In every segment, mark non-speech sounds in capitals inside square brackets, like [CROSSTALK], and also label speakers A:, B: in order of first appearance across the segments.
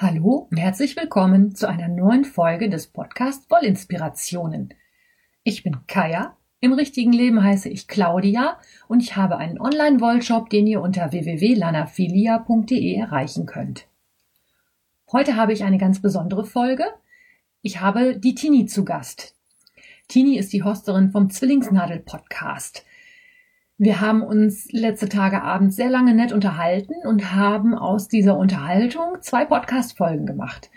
A: Hallo und herzlich willkommen zu einer neuen Folge des Podcast Wollinspirationen. Ich bin Kaya, im richtigen Leben heiße ich Claudia und ich habe einen Online-Wollshop, den ihr unter www.lanafilia.de erreichen könnt. Heute habe ich eine ganz besondere Folge. Ich habe die Tini zu Gast. Tini ist die Hosterin vom Zwillingsnadel-Podcast. Wir haben uns letzte Tage abends sehr lange nett unterhalten und haben aus dieser Unterhaltung zwei Podcast-Folgen gemacht.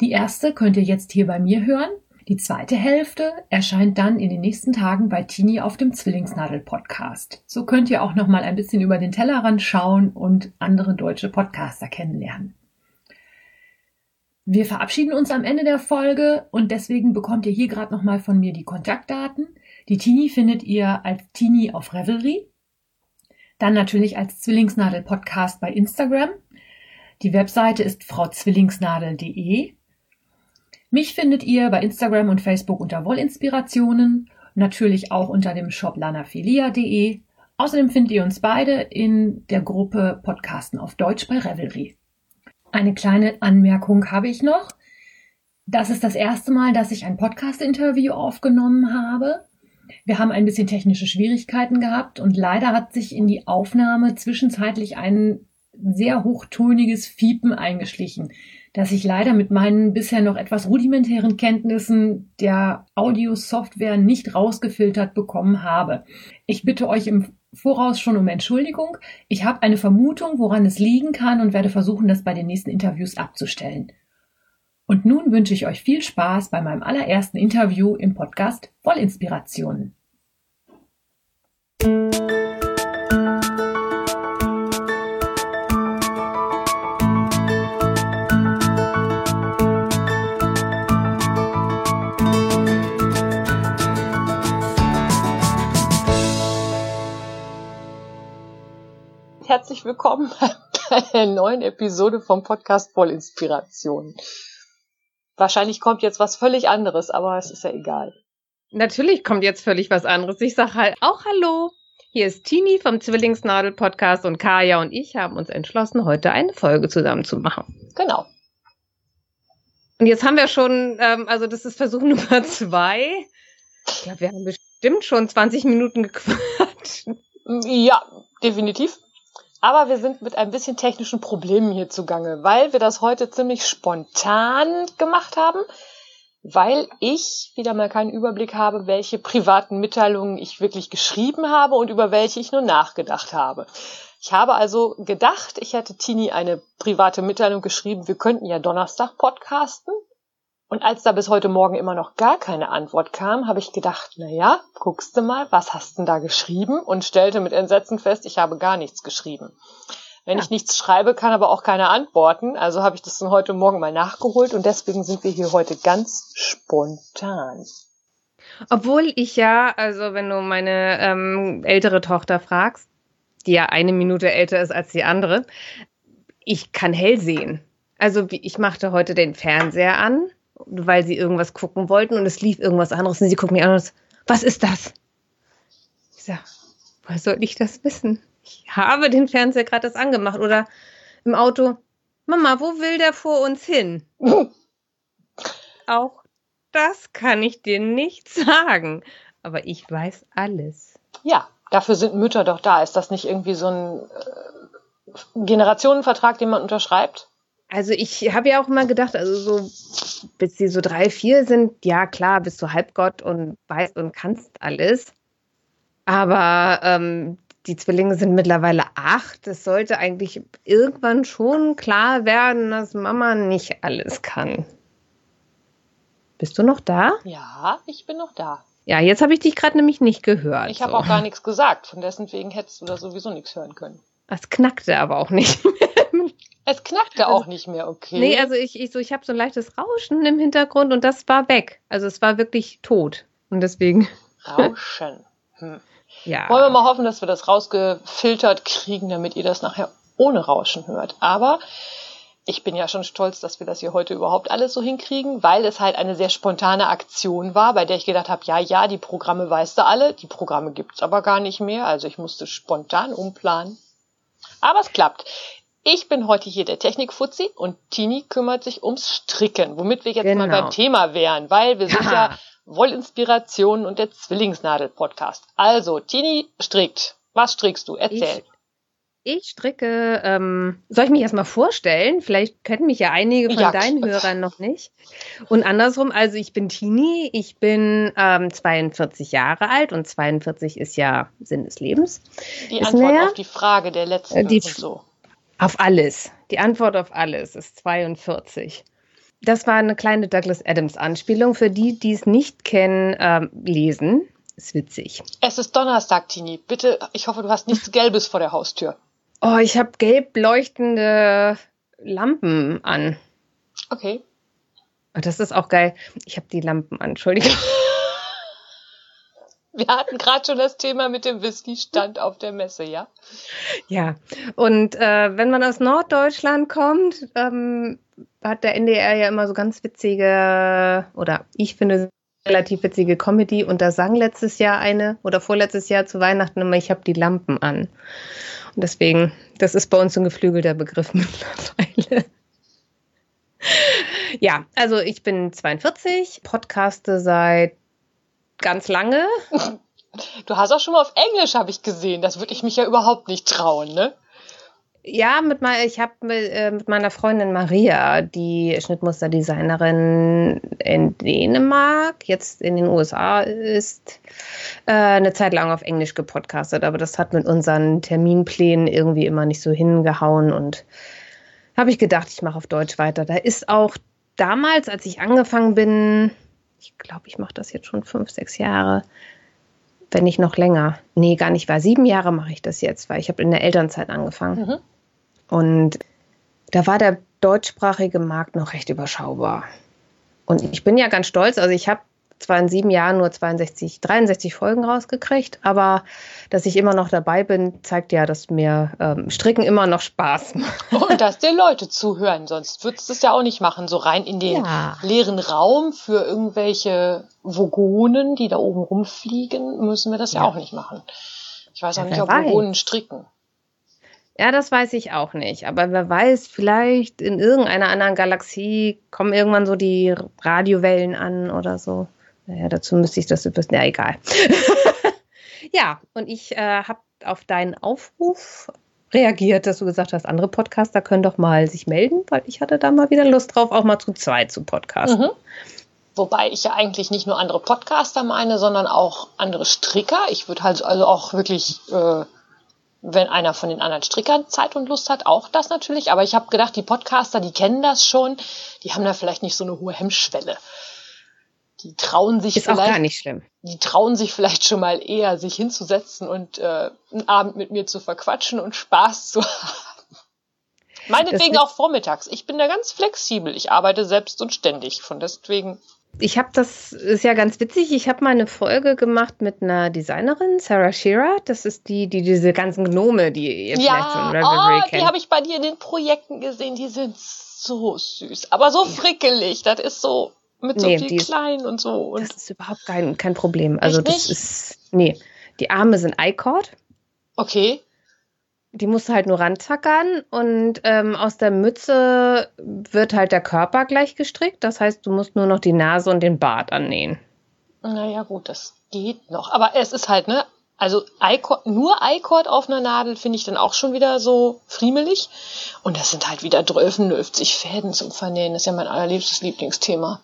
A: Die erste könnt ihr jetzt hier bei mir hören. Die zweite Hälfte erscheint dann in den nächsten Tagen bei Tini auf dem Zwillingsnadel-Podcast. So könnt ihr auch noch mal ein bisschen über den Tellerrand schauen und andere deutsche Podcaster kennenlernen. Wir verabschieden uns am Ende der Folge und deswegen bekommt ihr hier gerade noch mal von mir die Kontaktdaten. Die Tini findet ihr als Tini auf Revelry, dann natürlich als Zwillingsnadel Podcast bei Instagram. Die Webseite ist frauzwillingsnadel.de. Mich findet ihr bei Instagram und Facebook unter Wollinspirationen, natürlich auch unter dem Shop lanafilia.de. Außerdem findet ihr uns beide in der Gruppe Podcasten auf Deutsch bei Revelry. Eine kleine Anmerkung habe ich noch. Das ist das erste Mal, dass ich ein Podcast-Interview aufgenommen habe. Wir haben ein bisschen technische Schwierigkeiten gehabt und leider hat sich in die Aufnahme zwischenzeitlich ein sehr hochtoniges Fiepen eingeschlichen, das ich leider mit meinen bisher noch etwas rudimentären Kenntnissen der Audiosoftware nicht rausgefiltert bekommen habe. Ich bitte euch im Voraus schon um Entschuldigung. Ich habe eine Vermutung, woran es liegen kann und werde versuchen, das bei den nächsten Interviews abzustellen. Und nun wünsche ich euch viel Spaß bei meinem allerersten Interview im Podcast Vollinspirationen.
B: Herzlich willkommen [LAUGHS] bei einer neuen Episode vom Podcast Vollinspirationen. Wahrscheinlich kommt jetzt was völlig anderes, aber es ist ja egal.
C: Natürlich kommt jetzt völlig was anderes. Ich sage halt auch Hallo. Hier ist Tini vom Zwillingsnadel Podcast und Kaya und ich haben uns entschlossen, heute eine Folge zusammen zu machen.
B: Genau.
C: Und jetzt haben wir schon, ähm, also das ist Versuch [LAUGHS] Nummer zwei. Ich glaube, wir haben bestimmt schon 20 Minuten gequatscht.
B: Ja, definitiv. Aber wir sind mit ein bisschen technischen Problemen hier zugange, weil wir das heute ziemlich spontan gemacht haben, weil ich wieder mal keinen Überblick habe, welche privaten Mitteilungen ich wirklich geschrieben habe und über welche ich nur nachgedacht habe. Ich habe also gedacht, ich hätte Tini eine private Mitteilung geschrieben, wir könnten ja Donnerstag podcasten. Und als da bis heute Morgen immer noch gar keine Antwort kam, habe ich gedacht, na ja, guckst du mal, was hast denn da geschrieben? Und stellte mit Entsetzen fest, ich habe gar nichts geschrieben. Wenn ja. ich nichts schreibe, kann aber auch keiner antworten. Also habe ich das dann heute Morgen mal nachgeholt und deswegen sind wir hier heute ganz spontan.
C: Obwohl ich ja, also wenn du meine ähm, ältere Tochter fragst, die ja eine Minute älter ist als die andere, ich kann hell sehen. Also ich machte heute den Fernseher an weil sie irgendwas gucken wollten und es lief irgendwas anderes und sie gucken mich an und so, was ist das? Ich sag, woher soll ich das wissen? Ich habe den Fernseher gerade das angemacht oder im Auto, Mama, wo will der vor uns hin? [LAUGHS] Auch das kann ich dir nicht sagen, aber ich weiß alles.
B: Ja, dafür sind Mütter doch da. Ist das nicht irgendwie so ein äh, Generationenvertrag, den man unterschreibt?
C: Also ich habe ja auch immer gedacht, also so bis sie so drei, vier sind, ja klar, bist du Halbgott und weißt und kannst alles. Aber ähm, die Zwillinge sind mittlerweile acht. Es sollte eigentlich irgendwann schon klar werden, dass Mama nicht alles kann. Bist du noch da?
B: Ja, ich bin noch da.
C: Ja, jetzt habe ich dich gerade nämlich nicht gehört.
B: Ich habe so. auch gar nichts gesagt. Von dessen wegen hättest du da sowieso nichts hören können.
C: Es knackte aber auch nicht. [LAUGHS]
B: Es knackte also, auch nicht mehr, okay.
C: Nee, also ich, ich so, ich habe so ein leichtes Rauschen im Hintergrund und das war weg. Also es war wirklich tot. Und deswegen. [LAUGHS]
B: Rauschen. Hm. Ja. Wollen wir mal hoffen, dass wir das rausgefiltert kriegen, damit ihr das nachher ohne Rauschen hört. Aber ich bin ja schon stolz, dass wir das hier heute überhaupt alles so hinkriegen, weil es halt eine sehr spontane Aktion war, bei der ich gedacht habe, ja, ja, die Programme weißt du alle, die Programme gibt's aber gar nicht mehr. Also ich musste spontan umplanen. Aber es klappt. Ich bin heute hier der Technikfuzzi und Tini kümmert sich ums Stricken, womit wir jetzt genau. mal beim Thema wären, weil wir sind ja Wollinspirationen und der Zwillingsnadel-Podcast. Also, Tini strickt. Was strickst du? Erzähl.
C: Ich, ich stricke, ähm, soll ich mich erstmal vorstellen? Vielleicht kennen mich ja einige von ja. deinen Hörern noch nicht. Und andersrum, also ich bin Tini, ich bin ähm, 42 Jahre alt und 42 ist ja Sinn des Lebens.
B: Die ist Antwort auf die Frage der letzten die, und so.
C: Auf alles. Die Antwort auf alles ist 42. Das war eine kleine Douglas Adams Anspielung. Für die, die es nicht kennen, ähm, lesen. Ist witzig.
B: Es ist Donnerstag, Tini. Bitte, ich hoffe, du hast nichts Gelbes vor der Haustür.
C: Oh, ich habe gelb leuchtende Lampen an.
B: Okay.
C: Oh, das ist auch geil. Ich habe die Lampen an. Entschuldigung. [LAUGHS]
B: Wir hatten gerade schon das Thema mit dem Whisky-Stand auf der Messe, ja?
C: Ja, und äh, wenn man aus Norddeutschland kommt, ähm, hat der NDR ja immer so ganz witzige, oder ich finde relativ witzige Comedy und da sang letztes Jahr eine oder vorletztes Jahr zu Weihnachten immer, ich habe die Lampen an. Und deswegen, das ist bei uns ein geflügelter Begriff [LAUGHS] mittlerweile. ja, also ich bin 42, podcaste seit ganz lange.
B: Du hast auch schon mal auf Englisch, habe ich gesehen. Das würde ich mich ja überhaupt nicht trauen, ne?
C: Ja, mit mein, ich habe mit, äh, mit meiner Freundin Maria, die Schnittmusterdesignerin in Dänemark, jetzt in den USA ist, äh, eine Zeit lang auf Englisch gepodcastet, aber das hat mit unseren Terminplänen irgendwie immer nicht so hingehauen und habe ich gedacht, ich mache auf Deutsch weiter. Da ist auch damals, als ich angefangen bin, ich glaube, ich mache das jetzt schon fünf, sechs Jahre, wenn nicht noch länger. Nee, gar nicht war. Sieben Jahre mache ich das jetzt, weil ich habe in der Elternzeit angefangen. Mhm. Und da war der deutschsprachige Markt noch recht überschaubar. Und ich bin ja ganz stolz, also ich habe zwar in sieben Jahren nur 62, 63 Folgen rausgekriegt, aber dass ich immer noch dabei bin, zeigt ja, dass mir ähm, Stricken immer noch Spaß [LAUGHS] macht.
B: Und dass dir Leute zuhören, sonst würdest du es ja auch nicht machen, so rein in den ja. leeren Raum für irgendwelche Vogonen, die da oben rumfliegen, müssen wir das ja, ja auch nicht machen. Ich weiß auch ja, nicht, ob Vogonen stricken.
C: Ja, das weiß ich auch nicht. Aber wer weiß, vielleicht in irgendeiner anderen Galaxie kommen irgendwann so die Radiowellen an oder so. Naja, dazu müsste ich das wissen. Ja, egal. [LAUGHS] ja, und ich äh, habe auf deinen Aufruf reagiert, dass du gesagt hast, andere Podcaster können doch mal sich melden, weil ich hatte da mal wieder Lust drauf, auch mal zu zweit zu podcasten. Mhm.
B: Wobei ich ja eigentlich nicht nur andere Podcaster meine, sondern auch andere Stricker. Ich würde halt also auch wirklich äh, wenn einer von den anderen Strickern Zeit und Lust hat, auch das natürlich. Aber ich habe gedacht, die Podcaster, die kennen das schon, die haben da vielleicht nicht so eine hohe Hemmschwelle. Die trauen sich
C: Ist
B: vielleicht.
C: Auch gar nicht schlimm.
B: Die trauen sich vielleicht schon mal eher, sich hinzusetzen und äh, einen Abend mit mir zu verquatschen und Spaß zu [LAUGHS] haben. Meinetwegen auch vormittags. Ich bin da ganz flexibel. Ich arbeite selbst und ständig. Von deswegen
C: ich habe das, ist ja ganz witzig, ich habe mal eine Folge gemacht mit einer Designerin, Sarah Shearer. Das ist die, die diese ganzen Gnome, die ihr
B: ja, vielleicht von Revelry oh, kennt. die habe ich bei dir in den Projekten gesehen, die sind so süß, aber so frickelig. Das ist so mit so nee, viel klein und so. Und
C: das ist überhaupt kein, kein Problem. Also das nicht? ist, nee, die Arme sind I-Cord.
B: Okay
C: die musst du halt nur ranzackern und ähm, aus der Mütze wird halt der Körper gleich gestrickt. Das heißt, du musst nur noch die Nase und den Bart annähen.
B: Naja, gut, das geht noch. Aber es ist halt, ne, also nur I-Cord auf einer Nadel finde ich dann auch schon wieder so friemelig. Und das sind halt wieder 12 Fäden zum Vernähen. Das ist ja mein allerliebstes Lieblingsthema.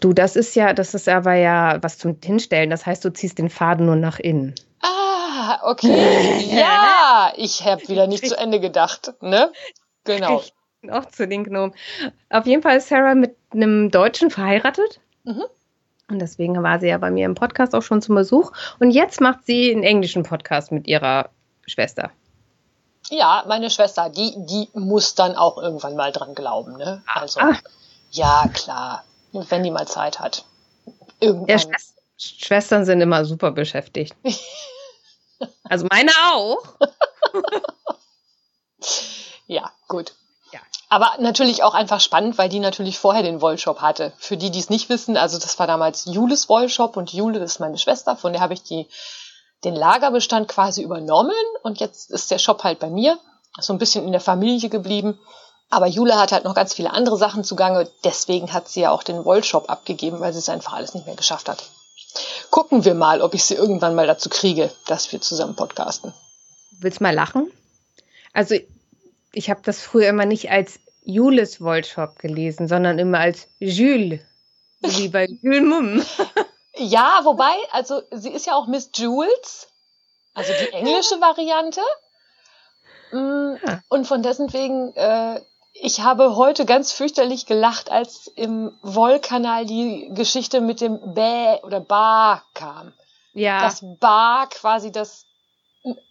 C: Du, das ist ja, das ist aber ja was zum Hinstellen. Das heißt, du ziehst den Faden nur nach innen.
B: Ah, okay. [LAUGHS] ja, ich habe wieder nicht zu Ende gedacht, ne? Genau.
C: Auch zu den Gnomen. Auf jeden Fall ist Sarah mit einem Deutschen verheiratet. Mhm. Und deswegen war sie ja bei mir im Podcast auch schon zum Besuch. Und jetzt macht sie einen englischen Podcast mit ihrer Schwester.
B: Ja, meine Schwester, die, die muss dann auch irgendwann mal dran glauben, ne? Also, ah. ja, klar. Wenn die mal Zeit hat.
C: Irgendwann. Ja, Schwestern sind immer super beschäftigt. [LAUGHS] Also meine auch. [LAUGHS]
B: ja, gut. Ja. Aber natürlich auch einfach spannend, weil die natürlich vorher den Wollshop hatte. Für die, die es nicht wissen, also das war damals Jules Wollshop und Jule ist meine Schwester, von der habe ich die, den Lagerbestand quasi übernommen und jetzt ist der Shop halt bei mir. So ein bisschen in der Familie geblieben. Aber Jule hat halt noch ganz viele andere Sachen zugange. Deswegen hat sie ja auch den Wollshop abgegeben, weil sie es einfach alles nicht mehr geschafft hat. Gucken wir mal, ob ich sie irgendwann mal dazu kriege, dass wir zusammen podcasten.
C: Willst du mal lachen? Also, ich habe das früher immer nicht als Jules Wollshop gelesen, sondern immer als Jules. Wie bei [LAUGHS] Jules Mumm.
B: Ja, wobei, also sie ist ja auch Miss Jules, also die englische Variante. Mm. Und von dessen wegen, äh, ich habe heute ganz fürchterlich gelacht, als im Wollkanal die Geschichte mit dem Bä oder Ba kam.
C: Ja,
B: Dass Ba quasi das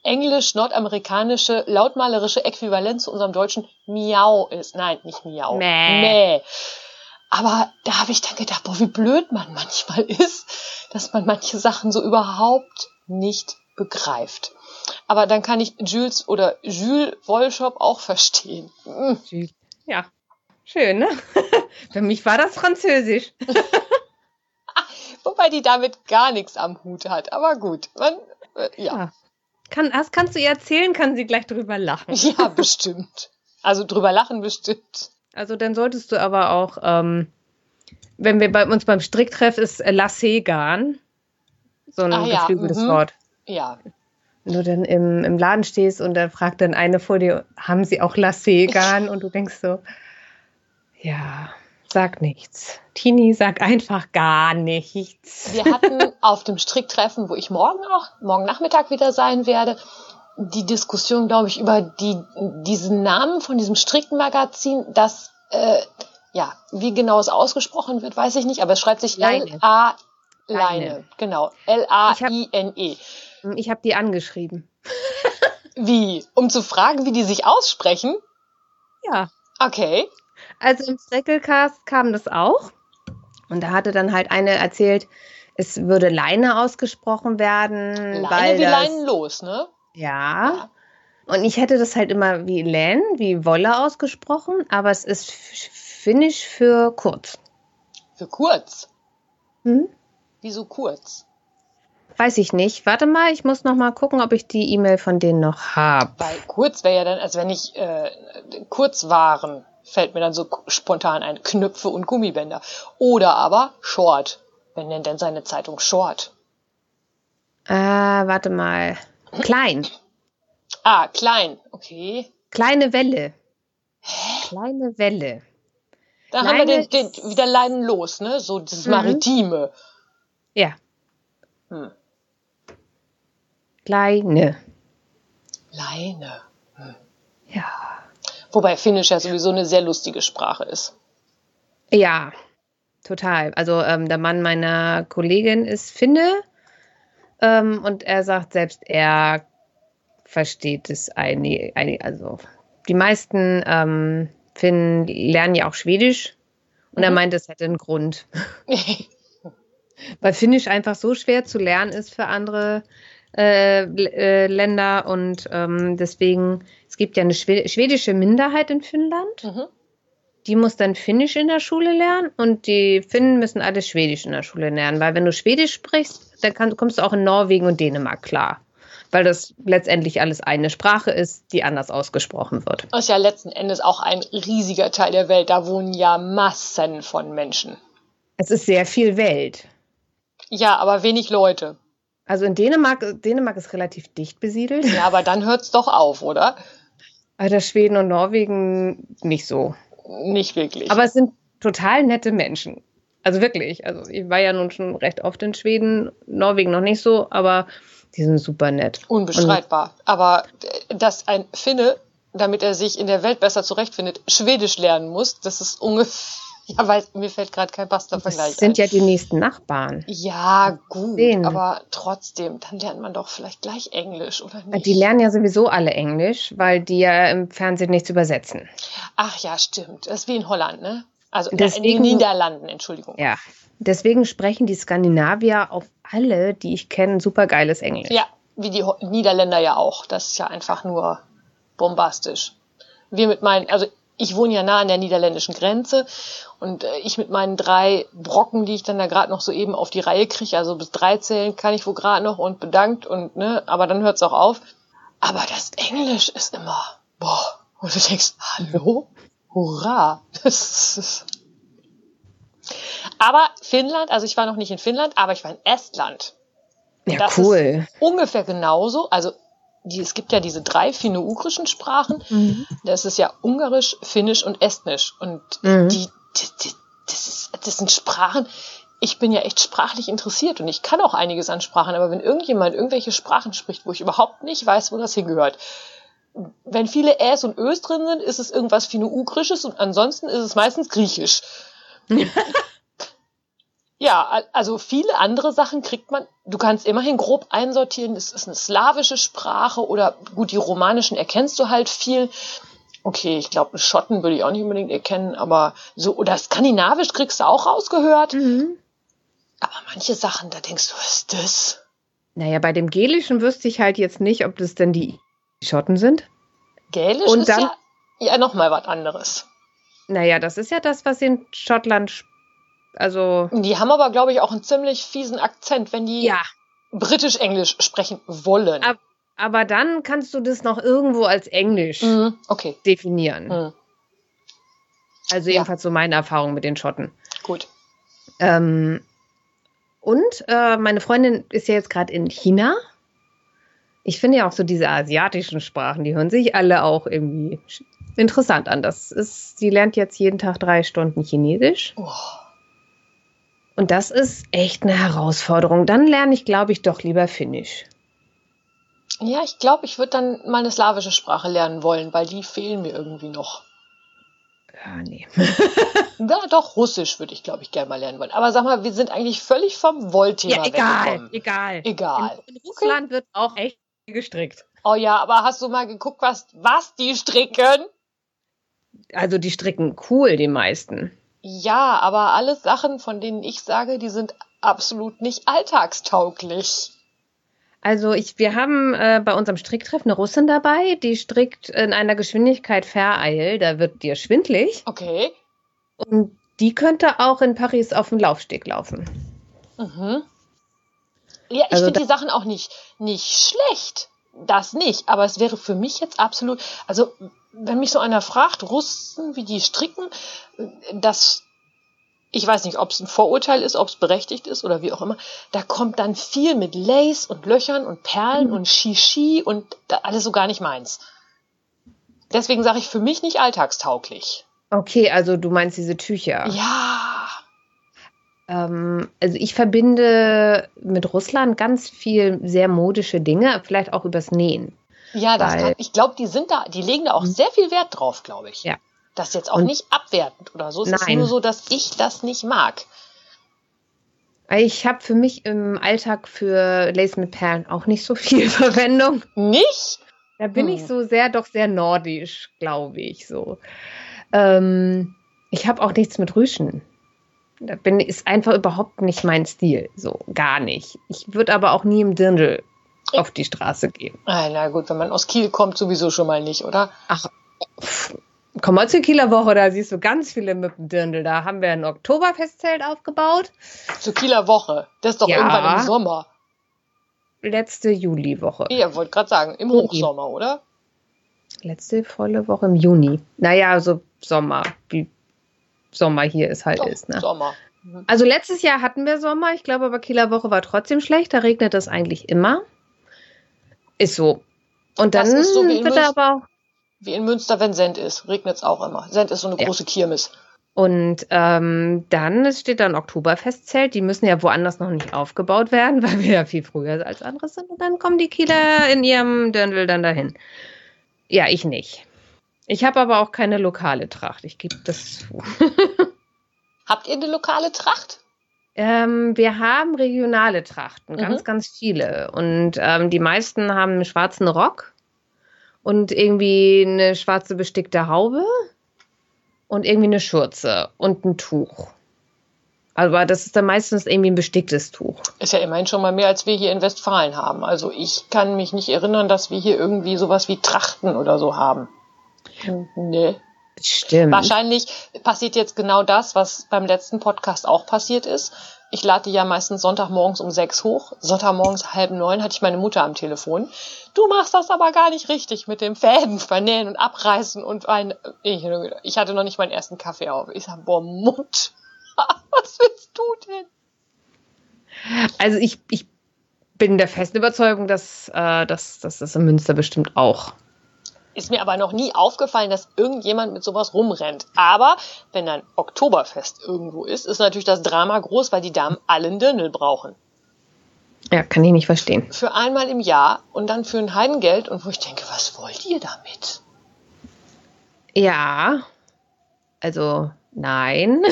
B: englisch-nordamerikanische lautmalerische Äquivalent zu unserem deutschen Miau ist. Nein, nicht Miau.
C: Mäh.
B: Mäh. Aber da habe ich dann gedacht, boah, wie blöd man manchmal [LAUGHS] ist, dass man manche Sachen so überhaupt nicht begreift. Aber dann kann ich Jules oder Jules Wollshop auch verstehen.
C: Jules. Ja, schön, ne? [LAUGHS] Für mich war das Französisch. [LAUGHS]
B: Wobei die damit gar nichts am Hut hat. Aber gut, man, äh, ja.
C: Ja. Kann, das kannst du ihr erzählen, kann sie gleich drüber lachen. [LAUGHS]
B: ja, bestimmt. Also drüber lachen bestimmt.
C: Also dann solltest du aber auch, ähm, wenn wir bei uns beim Stricktreff ist äh, Lacé-Garn, so ein
B: Ah ja,
C: geflügeltes
B: mhm.
C: Wort.
B: Ja.
C: Wenn du dann im, im Laden stehst und dann fragt dann eine vor dir, haben sie auch Lacé-Garn? Und du denkst so, ja, sag nichts. Tini, sag einfach gar nichts.
B: Wir hatten auf dem Stricktreffen, wo ich morgen auch, morgen Nachmittag wieder sein werde, die Diskussion, glaube ich, über die, diesen Namen von diesem Strickmagazin, das, äh, ja, wie genau es ausgesprochen wird, weiß ich nicht, aber es schreibt sich
C: Leine.
B: L-A, Leine,
C: Leine.
B: genau, L-A-I-N-E.
C: Ich habe die angeschrieben. [LAUGHS]
B: Wie? Um zu fragen, wie die sich aussprechen?
C: Ja.
B: Okay.
C: Also im Streckelcast kam das auch. Und da hatte dann halt eine erzählt, es würde Leine ausgesprochen werden.
B: Leine
C: weil
B: wie
C: das,
B: Leinen los, ne?
C: Ja. Und ich hätte das halt immer wie Len, wie Wolle ausgesprochen, aber es ist Finnisch für kurz.
B: Für kurz.
C: Hm?
B: Wieso kurz?
C: Weiß ich nicht. Warte mal, ich muss noch mal gucken, ob ich die E-Mail von denen noch habe.
B: Weil kurz wäre ja dann, als wenn ich äh, Kurzwaren, fällt mir dann so spontan ein, Knöpfe und Gummibänder. Oder aber Short. Wer nennt denn seine Zeitung Short?
C: Äh, warte mal. Klein.
B: Ah, klein. Okay.
C: Kleine Welle. Kleine Welle.
B: Da haben wir den, den, wieder Leinen los, ne? So dieses
C: Mhm.
B: Maritime.
C: Ja.
B: Hm.
C: Kleine.
B: Leine.
C: Ja.
B: Wobei Finnisch ja sowieso eine sehr lustige Sprache ist.
C: Ja, total. Also ähm, der Mann meiner Kollegin ist Finne ähm, und er sagt selbst, er versteht es einig, einig also die meisten ähm, Finnen lernen ja auch Schwedisch und er
B: Mhm.
C: meint, es hätte einen Grund, [LAUGHS] weil Finnisch einfach so schwer zu lernen ist für andere äh, äh, Länder und ähm, deswegen, es gibt ja eine Schwe schwedische Minderheit in Finnland
B: mhm.
C: die muss dann Finnisch in der Schule lernen und die Finnen müssen alles Schwedisch in der Schule lernen, weil wenn du Schwedisch sprichst, dann kann, kommst du auch in Norwegen und Dänemark klar, weil das letztendlich alles eine Sprache ist, die anders ausgesprochen wird.
B: Das ist ja letzten Endes auch ein riesiger Teil der Welt. Da wohnen ja Massen von Menschen.
C: Es ist sehr viel Welt.
B: Ja, aber wenig Leute.
C: Also in Dänemark, Dänemark ist relativ dicht besiedelt,
B: Ja, aber dann hört's doch auf, oder?
C: aber Schweden und Norwegen nicht so.
B: Nicht wirklich.
C: Aber es sind total nette Menschen. Also wirklich. Also ich war ja nun schon recht oft in Schweden, Norwegen noch nicht so, aber die sind super nett.
B: Unbestreitbar. Aber äh, dass ein Finne, damit er sich in der Welt besser zurechtfindet, Schwedisch lernen muss, das ist ungefähr. [LAUGHS] Ja, weil mir fällt gerade kein passender Vergleich
C: Das sind ja die nächsten Nachbarn.
B: ja, gut,
C: Sehen.
B: aber trotzdem, dann lernt man doch vielleicht gleich Englisch, oder nicht?
C: Die lernen ja sowieso alle Englisch, weil die ja im Fernsehen nichts übersetzen.
B: Ach ja, stimmt. Das ist wie in Holland, ne? Also na, in
C: Deswegen-
B: den Niederlanden, Entschuldigung.
C: Ja. Deswegen sprechen die Skandinavier auf alle, die ich kenne, super geiles Englisch.
B: Ja, wie die Niederländer ja auch. Das ist ja einfach nur bombastisch. Wir mit meinen, also ich wohne ja nah an der niederländischen Grenze und äh, ich mit meinen drei Brocken, die ich dann da gerade noch so eben auf die Reihe kriege, also bis drei zählen kann ich wohl gerade noch und bedankt und ne, aber dann hört's auch auf. Aber das Englisch ist immer, boah, Und du denkst, hallo? Hurra! [LAUGHS] Das ist aber Finnland, also ich war noch nicht in Finnland, aber ich war in Estland.
C: Ja, das cool.
B: ungefähr genauso. Also die, es gibt ja diese drei finno-ugrischen Sprachen. Mhm. Das ist ja Ungarisch, Finnisch und Estnisch. Und mhm. die, die, die, das, ist, das sind Sprachen. Ich bin ja echt sprachlich interessiert und ich kann auch einiges an Sprachen, aber wenn irgendjemand irgendwelche Sprachen spricht, wo ich überhaupt nicht weiß, wo das hingehört, wenn viele Äs und Ös drin sind, ist es irgendwas Finno-Ugrisches und ansonsten ist es meistens Griechisch. [LAUGHS] ja, also viele andere Sachen kriegt man, du kannst immerhin grob einsortieren, es ist eine slawische Sprache oder gut, die romanischen erkennst du halt viel. Okay, ich glaube, Schotten würde ich auch nicht unbedingt erkennen, aber so, oder Skandinavisch kriegst du auch rausgehört. Mhm. Aber manche Sachen, da denkst du, was ist das?
C: Naja, bei dem Gelischen wüsste ich halt jetzt nicht, ob das denn die Schotten sind.
B: Gälisch Und ist dann, ja, ja nochmal was anderes.
C: Naja, das ist ja das, was in Schottland. Also.
B: Die haben aber, glaube ich, auch einen ziemlich fiesen Akzent, wenn die
C: ja.
B: britisch-englisch sprechen wollen.
C: Ab, aber dann kannst du das noch irgendwo als Englisch
B: mhm, okay.
C: definieren. Mhm. Also jedenfalls ja. so meine Erfahrung mit den Schotten.
B: Gut.
C: Ähm, und äh, meine Freundin ist ja jetzt gerade in China ich finde ja auch so diese asiatischen Sprachen, die hören sich alle auch irgendwie interessant an. Das ist, sie lernt jetzt jeden Tag drei Stunden Chinesisch. Oh. Und das ist echt eine Herausforderung. Dann lerne ich, glaube ich, doch lieber Finnisch.
B: Ja, ich glaube, ich würde dann mal eine slawische Sprache lernen wollen, weil die fehlen mir irgendwie noch.
C: Ja, nee. [LAUGHS]
B: ja, doch, Russisch würde ich, glaube ich, gerne mal lernen wollen. Aber sag mal, wir sind eigentlich völlig vom Wollthema ja,
C: egal. Egal,
B: egal.
C: In, in Russland okay. wird auch echt gestrickt.
B: Oh ja, aber hast du mal geguckt, was, was die stricken?
C: Also die stricken cool, die meisten.
B: Ja, aber alle Sachen, von denen ich sage, die sind absolut nicht alltagstauglich.
C: Also ich, wir haben äh, bei unserem Stricktreff eine Russin dabei, die strickt in einer Geschwindigkeit Vereil, da wird dir schwindlig.
B: Okay.
C: Und die könnte auch in Paris auf dem Laufsteg laufen.
B: Mhm. Ja, ich also finde die Sachen auch nicht, nicht schlecht. Das nicht. Aber es wäre für mich jetzt absolut, also, wenn mich so einer fragt, Russen, wie die stricken, das, ich weiß nicht, ob es ein Vorurteil ist, ob es berechtigt ist oder wie auch immer, da kommt dann viel mit Lace und Löchern und Perlen mhm. und Shishi und alles so gar nicht meins. Deswegen sage ich für mich nicht alltagstauglich.
C: Okay, also du meinst diese Tücher.
B: Ja.
C: Ähm, also ich verbinde mit Russland ganz viel sehr modische Dinge, vielleicht auch übers Nähen.
B: Ja, das kann, ich glaube, die sind da, die legen da auch mhm. sehr viel Wert drauf, glaube ich.
C: Ja.
B: Das ist jetzt auch Und nicht abwertend oder so. Es nein. ist nur so, dass ich das nicht mag.
C: Ich habe für mich im Alltag für Lace mit Perlen auch nicht so viel [LAUGHS] Verwendung.
B: Nicht?
C: Da bin hm. ich so sehr, doch sehr nordisch, glaube ich so. Ähm, ich habe auch nichts mit Rüschen. Da bin, ist einfach überhaupt nicht mein Stil. So, gar nicht. Ich würde aber auch nie im Dirndl auf die Straße gehen.
B: Ah, na gut, wenn man aus Kiel kommt, sowieso schon mal nicht, oder?
C: Ach, pff, komm mal zur Kieler Woche, da siehst du ganz viele mit dem Dirndl. Da haben wir ein Oktoberfestzelt aufgebaut.
B: Zur Kieler Woche? Das ist doch ja. irgendwann im Sommer.
C: Letzte Juliwoche.
B: Ja, wollte gerade sagen, im Juni. Hochsommer, oder?
C: Letzte volle Woche im Juni. Naja, so Sommer, wie Sommer hier ist halt
B: Doch,
C: ist. Ne?
B: Sommer.
C: Also letztes Jahr hatten wir Sommer, ich glaube aber Kieler Woche war trotzdem schlecht, da regnet es eigentlich immer. Ist so. Und dann so wird Münster, aber auch.
B: Wie in Münster, wenn Send ist, regnet es auch immer. Send ist so eine ja. große Kirmes.
C: Und ähm, dann es steht dann Oktoberfestzelt. Die müssen ja woanders noch nicht aufgebaut werden, [LAUGHS] weil wir ja viel früher als andere sind. Und dann kommen die Kieler in ihrem Dirndl dann dahin. Ja, ich nicht. Ich habe aber auch keine lokale Tracht. Ich gebe das zu. [LAUGHS]
B: Habt ihr eine lokale Tracht?
C: Ähm, wir haben regionale Trachten, ganz, mhm. ganz viele. Und ähm, die meisten haben einen schwarzen Rock und irgendwie eine schwarze bestickte Haube und irgendwie eine Schürze und ein Tuch. Aber das ist dann meistens irgendwie ein besticktes Tuch.
B: Ist ja immerhin schon mal mehr, als wir hier in Westfalen haben. Also ich kann mich nicht erinnern, dass wir hier irgendwie sowas wie Trachten oder so haben. Nee.
C: Stimmt.
B: Wahrscheinlich passiert jetzt genau das, was beim letzten Podcast auch passiert ist. Ich lade ja meistens Sonntagmorgens um sechs hoch. Sonntagmorgens halb neun hatte ich meine Mutter am Telefon. Du machst das aber gar nicht richtig mit dem Fäden vernähen und abreißen und ein. Ich, hatte noch nicht meinen ersten Kaffee auf. Ich sag, boah, Mut, [LAUGHS] was willst du denn?
C: Also ich, ich bin der festen Überzeugung, dass, äh, dass, dass das in Münster bestimmt auch
B: ist mir aber noch nie aufgefallen, dass irgendjemand mit sowas rumrennt. Aber wenn dann Oktoberfest irgendwo ist, ist natürlich das Drama groß, weil die Damen allen Dirndl brauchen.
C: Ja, kann ich nicht verstehen.
B: Für einmal im Jahr und dann für ein Heidengeld und wo ich denke, was wollt ihr damit?
C: Ja, also nein.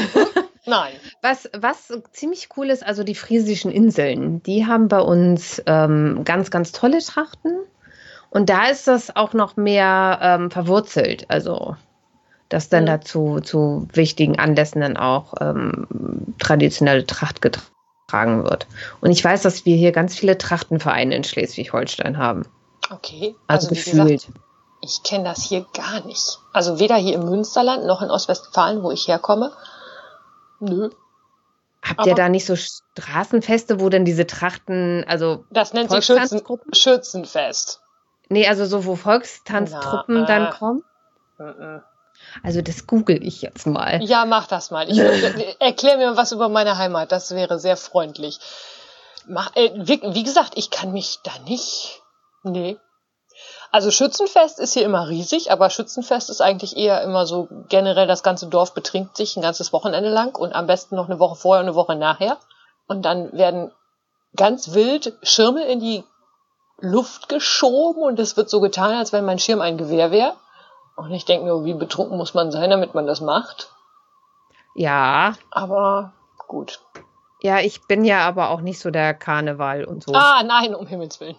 B: Nein. [LAUGHS]
C: Was, was ziemlich cool ist, also die Friesischen Inseln, die haben bei uns ähm, ganz, ganz tolle Trachten. Und da ist das auch noch mehr ähm, verwurzelt. Also, dass dann mhm. dazu zu wichtigen Anlässen dann auch ähm, traditionelle Tracht getragen wird. Und ich weiß, dass wir hier ganz viele Trachtenvereine in Schleswig-Holstein haben.
B: Okay. Also, also gefühlt. Gesagt, ich kenne das hier gar nicht. Also weder hier im Münsterland noch in Ostwestfalen, wo ich herkomme. Nö.
C: Habt ihr da nicht so Straßenfeste, wo denn diese Trachten, also
B: das nennt sich Schützen, Schützenfest.
C: Nee, also so, wo Volkstanztruppen Na, äh, dann kommen? Äh. Also das google ich jetzt mal.
B: Ja, mach das mal. Ich, [LAUGHS] erklär mir was über meine Heimat. Das wäre sehr freundlich. Mach, äh, wie, wie, gesagt, ich kann mich da nicht. Nee. Also Schützenfest ist hier immer riesig, aber Schützenfest ist eigentlich eher immer so generell das ganze Dorf betrinkt sich ein ganzes Wochenende lang und am besten noch eine Woche vorher und eine Woche nachher. Und dann werden ganz wild Schirme in die Luft geschoben und es wird so getan, als wenn mein Schirm ein Gewehr wäre. Und ich denke nur, wie betrunken muss man sein, damit man das macht?
C: Ja.
B: Aber gut.
C: Ja, ich bin ja aber auch nicht so der Karneval und so.
B: Ah, nein, um Himmels Willen.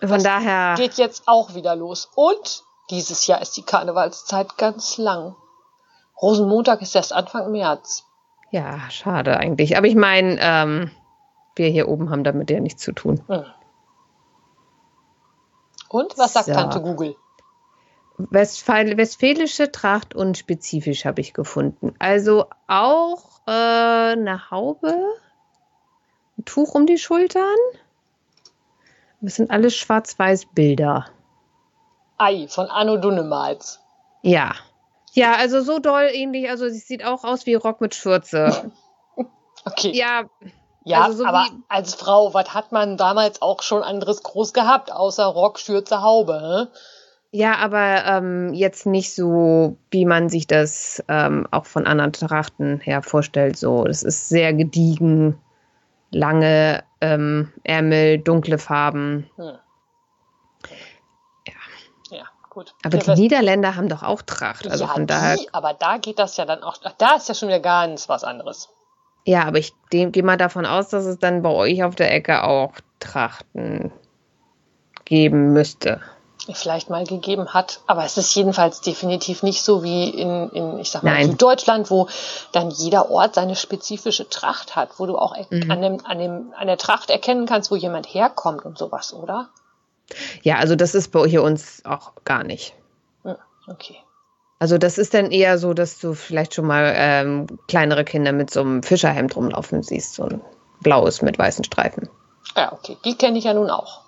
C: Von das daher.
B: Geht jetzt auch wieder los. Und dieses Jahr ist die Karnevalszeit ganz lang. Rosenmontag ist erst Anfang März.
C: Ja, schade eigentlich. Aber ich meine, ähm, wir hier oben haben damit ja nichts zu tun. Hm.
B: Und was sagt so. Tante Google?
C: Westfäl Westfälische Tracht und spezifisch habe ich gefunden. Also auch äh, eine Haube, ein Tuch um die Schultern. Das sind alles schwarz-weiß Bilder.
B: Ei, von Anno Dunnemals.
C: Ja. Ja, also so doll ähnlich. Also sie sieht auch aus wie Rock mit Schürze. [LAUGHS]
B: okay.
C: Ja,
B: ja, also so aber als Frau, was hat man damals auch schon anderes groß gehabt, außer Rock, Schürze, Haube? Hä?
C: Ja, aber ähm, jetzt nicht so, wie man sich das ähm, auch von anderen Trachten her vorstellt. So, das ist sehr gediegen, lange ähm, Ärmel, dunkle Farben. Hm.
B: Ja. Ja, gut.
C: Aber die Niederländer haben doch auch Tracht. Also
B: ja,
C: von daher.
B: Die, aber da geht das ja dann auch. Da ist ja schon wieder ganz was anderes.
C: Ja, aber ich gehe mal davon aus, dass es dann bei euch auf der Ecke auch Trachten geben müsste.
B: Vielleicht mal gegeben hat, aber es ist jedenfalls definitiv nicht so wie in, in ich sag mal, Nein. Süddeutschland, wo dann jeder Ort seine spezifische Tracht hat, wo du auch mhm. an, dem, an, dem, an der Tracht erkennen kannst, wo jemand herkommt und sowas, oder?
C: Ja, also das ist bei hier uns auch gar nicht.
B: Hm, okay.
C: Also das ist dann eher so, dass du vielleicht schon mal ähm, kleinere Kinder mit so einem Fischerhemd rumlaufen siehst, so ein blaues mit weißen Streifen.
B: Ja, okay. Die kenne ich ja nun auch.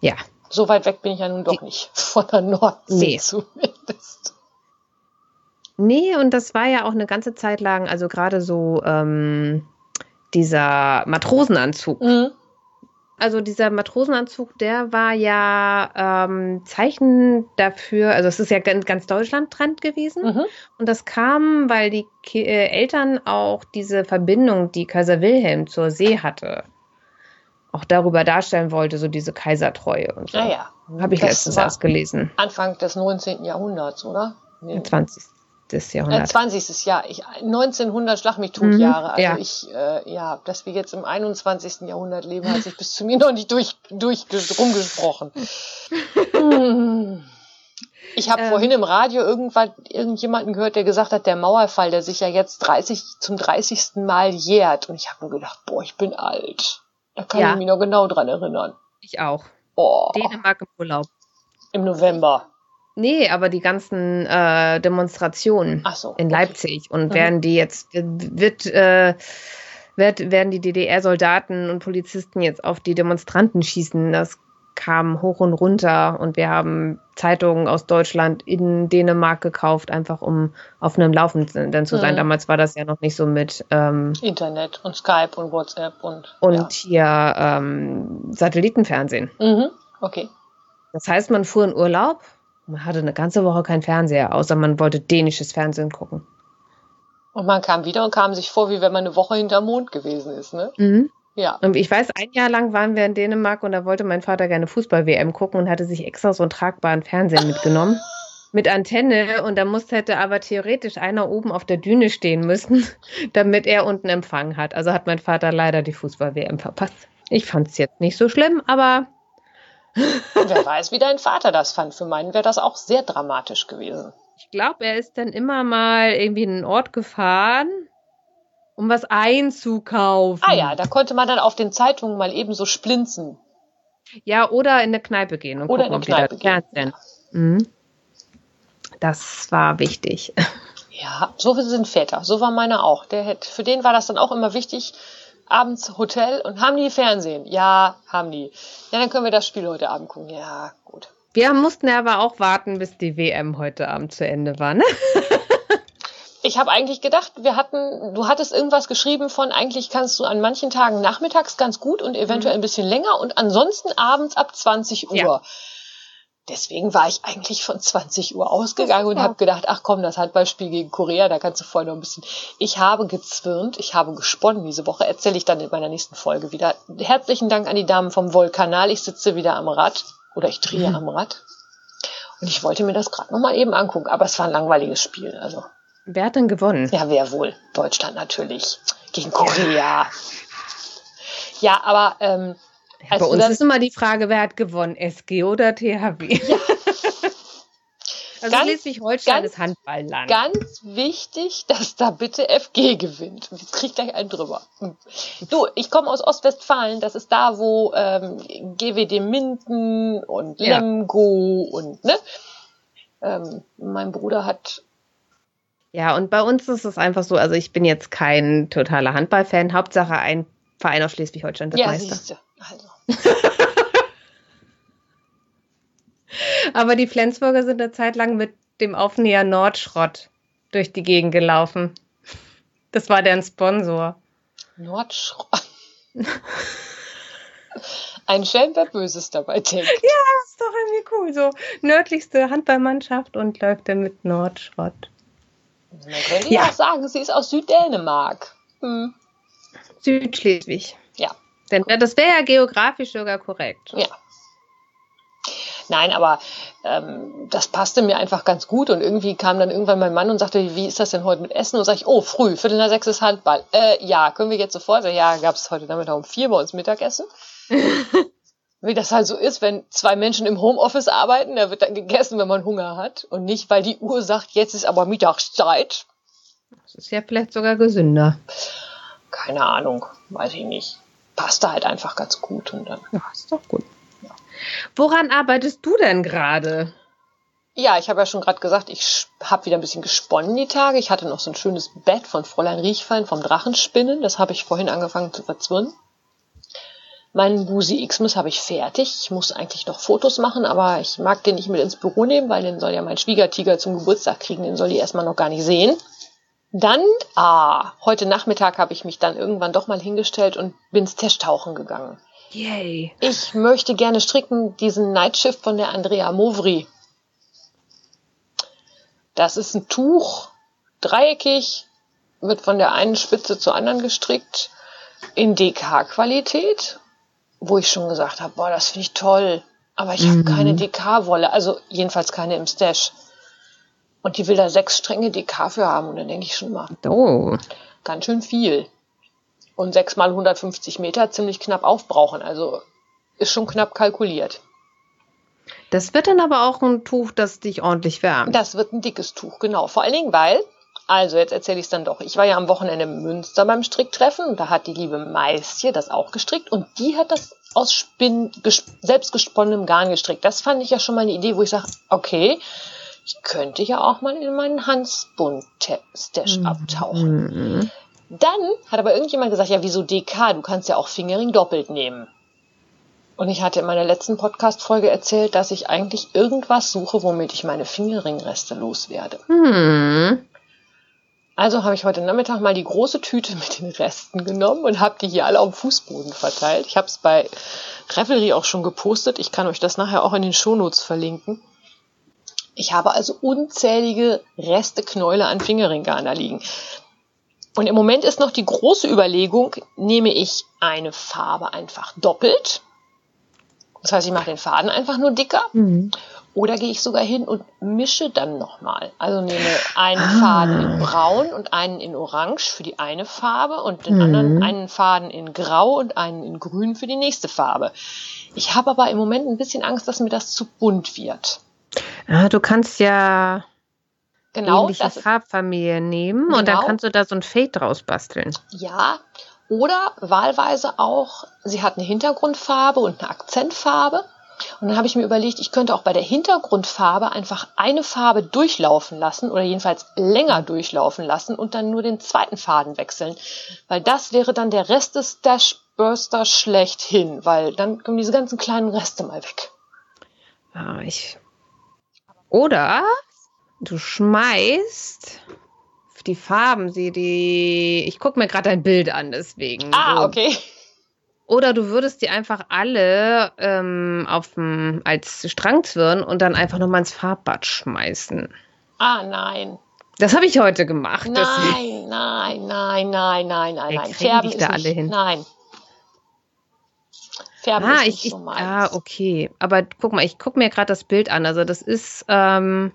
C: Ja.
B: So weit weg bin ich ja nun doch Die, nicht. [LAUGHS] Von der Nordsee nee. zumindest.
C: Nee, und das war ja auch eine ganze Zeit lang, also gerade so ähm, dieser Matrosenanzug. Mhm also dieser Matrosenanzug, der war ja ähm, Zeichen dafür, also es ist ja ganz, ganz Deutschland Trend gewesen. Mhm. Und das kam, weil die Ki äh, Eltern auch diese Verbindung, die Kaiser Wilhelm zur See hatte, auch darüber darstellen wollte, so diese Kaisertreue und so.
B: Naja.
C: Habe ich das letztens erst gelesen.
B: Anfang des 19. Jahrhunderts, oder?
C: Nee. 20 des
B: Jahrhunderts. Äh, 20. Jahr. Ich, 1900 Schlag mich tot mhm, Jahre. Also ja. ich, äh, ja, dass wir jetzt im 21. Jahrhundert leben, hat sich bis zu mir noch nicht durch, durch rumgesprochen. [LAUGHS] Ich habe ähm. vorhin im Radio irgendwann irgendjemanden gehört, der gesagt hat, der Mauerfall, der sich ja jetzt 30 zum 30. Mal jährt. Und ich habe mir gedacht, boah, ich bin alt. Da kann ja. ich mich noch genau dran erinnern.
C: Ich auch.
B: Oh.
C: Dänemark im Urlaub.
B: Im November.
C: Nee, aber die ganzen äh, Demonstrationen
B: so,
C: in Leipzig. Und mhm. werden die jetzt, wird äh, wird, werden die DDR-Soldaten und Polizisten jetzt auf die Demonstranten schießen. Das kam hoch und runter und wir haben Zeitungen aus Deutschland in Dänemark gekauft, einfach um auf einem Laufenden zu sein. Mhm. Damals war das ja noch nicht so mit ähm,
B: Internet und Skype und WhatsApp und
C: und ja. hier ähm, Satellitenfernsehen.
B: Mhm. Okay.
C: Das heißt, man fuhr in Urlaub, man hatte eine ganze Woche kein Fernseher, außer man wollte dänisches Fernsehen gucken.
B: Und man kam wieder und kam sich vor, wie wenn man eine Woche hinterm Mond gewesen ist, ne?
C: Mhm.
B: Ja.
C: Und ich weiß, ein Jahr lang waren wir in Dänemark und da wollte mein Vater gerne Fußball-WM gucken und hatte sich extra so einen tragbaren Fernseher mitgenommen. [LAUGHS] mit Antenne und da musste hätte aber theoretisch einer oben auf der Düne stehen müssen, [LAUGHS] damit er unten Empfang hat. Also hat mein Vater leider die Fußball-WM verpasst. Ich fand es jetzt nicht so schlimm, aber.
B: Wer weiß, wie dein Vater das fand. Für meinen wäre das auch sehr dramatisch gewesen.
C: Ich glaube, er ist dann immer mal irgendwie in einen Ort gefahren um was einzukaufen.
B: Ah ja, da konnte man dann auf den Zeitungen mal eben so splinzen.
C: Ja, oder in eine Kneipe gehen und
B: oder
C: gucken,
B: in eine Kneipe gehen.
C: Fernsehen. Mhm. Das war wichtig. [LAUGHS]
B: Ja, so sind Väter. So war meiner auch. Der für den war das dann auch immer wichtig. Abends Hotel und haben die Fernsehen? Ja, haben die. Ja, dann können wir das Spiel heute Abend gucken. Ja, gut.
C: Wir mussten aber auch warten, bis die WM heute Abend zu Ende war, ne?
B: ich habe eigentlich gedacht, wir hatten, du hattest irgendwas geschrieben von, eigentlich kannst du an manchen Tagen nachmittags ganz gut und eventuell mhm. ein bisschen länger und ansonsten abends ab 20 Uhr. Ja. Deswegen war ich eigentlich von 20 Uhr ausgegangen und habe gedacht, ach komm, das Handballspiel gegen Korea, da kannst du vorher noch ein bisschen. Ich habe gezwirnt, ich habe gesponnen diese Woche, erzähle ich dann in meiner nächsten Folge wieder. Herzlichen Dank an die Damen vom Wollkanal. Ich sitze wieder am Rad oder ich drehe mhm. am Rad. Und ich wollte mir das gerade nochmal eben angucken, aber es war ein langweiliges Spiel. Also
C: Wer hat denn gewonnen?
B: Ja, wer wohl? Deutschland natürlich. Gegen Korea. Ja, aber ähm,
C: ja, bei uns dann, ist immer die Frage, wer hat gewonnen? SG oder THW? Ja. [LAUGHS] also Schleswig-Holstein ist Handballland.
B: Ganz wichtig, dass da bitte FG gewinnt. Jetzt krieg ich gleich einen drüber. Hm. Du, ich komme aus Ostwestfalen. Das ist da, wo ähm, GWD Minden und Lemgo ja. und ne. Ähm, mein Bruder hat
C: ja, und bei uns ist es einfach so, also ich bin jetzt kein totaler Handballfan. Hauptsache ein Verein aus Schleswig-Holstein wird ja, Meister. Siehste. Also. [LAUGHS] Aber die Flensburger sind eine Zeit lang mit dem Aufnäher Nordschrott durch die Gegend gelaufen. Das war deren Sponsor.
B: Nordschrott. [LAUGHS] Ein Schelm, wer Böses dabei denkt.
C: Ja, das ist doch irgendwie cool. So nördlichste Handballmannschaft und läuft dann mit Nordschrott.
B: Man könnte ja auch sagen, sie ist aus Süddänemark. Hm.
C: Südschleswig. Denn das wäre ja geografisch sogar korrekt.
B: Ja. Nein, aber ähm, das passte mir einfach ganz gut und irgendwie kam dann irgendwann mein Mann und sagte, wie ist das denn heute mit Essen? Und sage ich, oh, früh, Viertel nach sechs ist Handball. Äh, ja, können wir jetzt sofort? Ja, gab es heute Nachmittag um vier bei uns Mittagessen. [LAUGHS] wie das halt so ist, wenn zwei Menschen im Homeoffice arbeiten, da wird dann gegessen, wenn man Hunger hat und nicht, weil die Uhr sagt, jetzt ist aber Mittagszeit.
C: Das ist ja vielleicht sogar gesünder.
B: Keine Ahnung, weiß ich nicht. Passt da halt einfach ganz gut und dann.
C: Ja, ist doch gut. Ja. Woran arbeitest du denn gerade?
B: Ja, ich habe ja schon gerade gesagt, ich habe wieder ein bisschen gesponnen die Tage. Ich hatte noch so ein schönes Bett von Fräulein Riechfein vom Drachenspinnen. Das habe ich vorhin angefangen zu verzwirnen. Meinen Busi Xmas habe ich fertig. Ich muss eigentlich noch Fotos machen, aber ich mag den nicht mit ins Büro nehmen, weil den soll ja mein Schwiegertiger zum Geburtstag kriegen. Den soll die erstmal noch gar nicht sehen. Dann, ah, heute Nachmittag habe ich mich dann irgendwann doch mal hingestellt und bin's Testtauchen gegangen.
C: Yay.
B: Ich möchte gerne stricken diesen Nightshift von der Andrea Movri. Das ist ein Tuch, dreieckig, wird von der einen Spitze zur anderen gestrickt, in DK-Qualität wo ich schon gesagt habe, boah, das finde ich toll, aber ich habe mhm. keine DK-Wolle, also jedenfalls keine im Stash. Und die will da sechs Stränge DK für haben und dann denke ich schon mal,
C: oh.
B: ganz schön viel. Und sechs mal 150 Meter ziemlich knapp aufbrauchen, also ist schon knapp kalkuliert.
C: Das wird dann aber auch ein Tuch, das dich ordentlich wärmt.
B: Das wird ein dickes Tuch, genau. Vor allen Dingen, weil also, jetzt erzähle ich es dann doch. Ich war ja am Wochenende in Münster beim Stricktreffen und da hat die liebe Maistje das auch gestrickt und die hat das aus Spinn, selbst gesponnenem Garn gestrickt. Das fand ich ja schon mal eine Idee, wo ich sage, okay, ich könnte ja auch mal in meinen Hansbund-Stash mhm. abtauchen. Dann hat aber irgendjemand gesagt, ja, wieso DK? Du kannst ja auch Fingering doppelt nehmen. Und ich hatte in meiner letzten Podcast-Folge erzählt, dass ich eigentlich irgendwas suche, womit ich meine Fingerringreste loswerde.
C: Hm.
B: Also habe ich heute Nachmittag mal die große Tüte mit den Resten genommen und habe die hier alle auf dem Fußboden verteilt. Ich habe es bei Revelry auch schon gepostet. Ich kann euch das nachher auch in den Shownotes verlinken. Ich habe also unzählige Reste Knäule an Fingerringgarn da liegen. Und im Moment ist noch die große Überlegung, nehme ich eine Farbe einfach doppelt das heißt, ich mache den Faden einfach nur dicker. Mhm. Oder gehe ich sogar hin und mische dann nochmal. Also nehme einen ah. Faden in Braun und einen in Orange für die eine Farbe und den mhm. anderen einen Faden in Grau und einen in Grün für die nächste Farbe. Ich habe aber im Moment ein bisschen Angst, dass mir das zu bunt wird.
C: Ah, du kannst ja genau, ähnliche Farbfamilien nehmen genau. und dann genau. kannst du da so ein Fade draus basteln.
B: Ja, oder wahlweise auch, sie hat eine Hintergrundfarbe und eine Akzentfarbe. Und dann habe ich mir überlegt, ich könnte auch bei der Hintergrundfarbe einfach eine Farbe durchlaufen lassen oder jedenfalls länger durchlaufen lassen und dann nur den zweiten Faden wechseln. Weil das wäre dann der Rest des Dashburster schlechthin, weil dann kommen diese ganzen kleinen Reste mal weg.
C: Ja, ich. Oder du schmeißt die Farben, sie die. Ich gucke mir gerade ein Bild an, deswegen.
B: Ah, okay.
C: Oder du würdest die einfach alle ähm, aufm, als Strangzwirn und dann einfach nochmal ins Farbbad schmeißen.
B: Ah, nein.
C: Das habe ich heute gemacht.
B: Nein, nein, nein, nein, nein, nein, nein.
C: Färben ist da alle hin.
B: Nein.
C: Färben ah, nicht ich, so. Ah, okay. Aber guck mal, ich gucke mir gerade das Bild an. Also das ist ähm,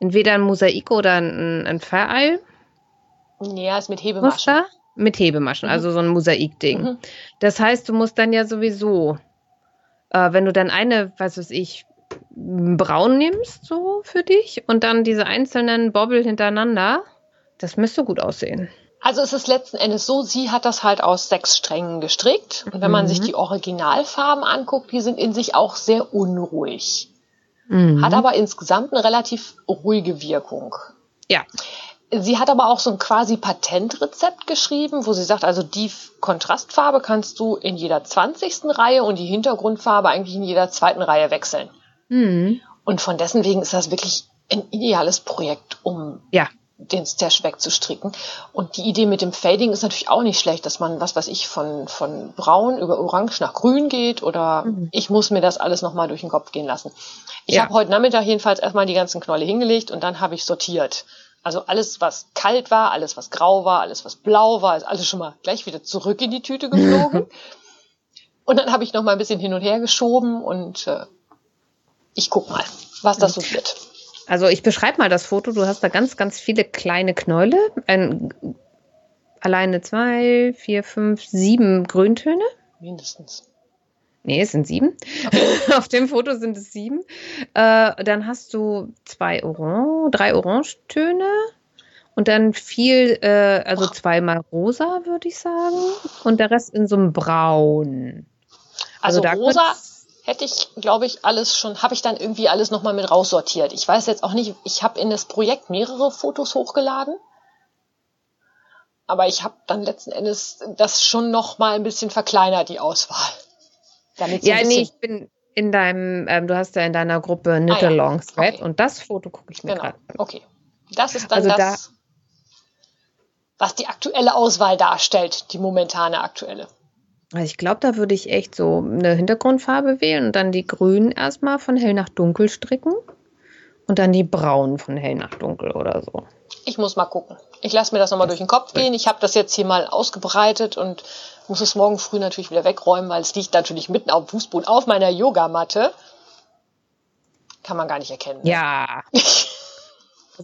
C: entweder ein Mosaik oder ein, ein Vereil.
B: Ja, ist mit Hebemaschen. Muster?
C: Mit Hebemaschen, also so ein Mosaikding. Mhm. Das heißt, du musst dann ja sowieso, äh, wenn du dann eine, was weiß ich, braun nimmst, so für dich, und dann diese einzelnen Bobbel hintereinander, das müsste gut aussehen.
B: Also es ist letzten Endes so, sie hat das halt aus sechs Strängen gestrickt. Und wenn man sich mhm. die Originalfarben anguckt, die sind in sich auch sehr unruhig. Mhm. Hat aber insgesamt eine relativ ruhige Wirkung.
C: Ja.
B: Sie hat aber auch so ein quasi Patentrezept geschrieben, wo sie sagt, also die Kontrastfarbe kannst du in jeder 20. Reihe und die Hintergrundfarbe eigentlich in jeder zweiten Reihe wechseln. Mhm. Und von dessen wegen ist das wirklich ein ideales Projekt, um
C: ja.
B: Den Stash wegzustricken. Und die Idee mit dem Fading ist natürlich auch nicht schlecht, dass man, was weiß ich, von, von braun über orange nach grün geht oder mhm. ich muss mir das alles nochmal durch den Kopf gehen lassen. Ich ja. habe heute Nachmittag jedenfalls erstmal die ganzen Knolle hingelegt und dann habe ich sortiert. Also alles, was kalt war, alles, was grau war, alles, was blau war, ist alles schon mal gleich wieder zurück in die Tüte [LAUGHS] geflogen. und dann habe ich noch mal ein bisschen hin und her geschoben und äh, ich guck mal, was das so wird.
C: Also ich beschreibe mal das Foto. Du hast da ganz, ganz viele kleine Knäule. Ein, alleine zwei, vier, fünf, sieben Grüntöne.
B: Mindestens.
C: Nee, es sind sieben. Okay. [LAUGHS] Auf dem Foto sind es sieben. Äh, dann hast du zwei Orange, drei Orangetöne und dann viel, äh, also zweimal rosa, würde ich sagen. Und der Rest in so einem Braun.
B: Also, also rosa hätte ich, glaube ich, alles schon, habe ich dann irgendwie alles nochmal mit raussortiert. Ich weiß jetzt auch nicht, ich habe in das Projekt mehrere Fotos hochgeladen. Aber ich habe dann letzten Endes das schon nochmal ein bisschen verkleinert, die Auswahl.
C: Damit ja, nee, ich bin in deinem, ähm, du hast ja in deiner Gruppe Knit ah, ja. Thread okay. und das Foto gucke ich mir genau. gerade
B: an. Okay. Das ist dann also das, da, was die aktuelle Auswahl darstellt, die momentane aktuelle.
C: Also ich glaube, da würde ich echt so eine Hintergrundfarbe wählen und dann die grün erstmal von hell nach dunkel stricken und dann die braun von hell nach dunkel oder so.
B: Ich muss mal gucken. Ich lasse mir das nochmal durch den Kopf gehen. Ich habe das jetzt hier mal ausgebreitet und muss es morgen früh natürlich wieder wegräumen, weil es liegt natürlich mitten auf dem Fußboden auf meiner Yogamatte. Kann man gar nicht erkennen.
C: Ne? Ja.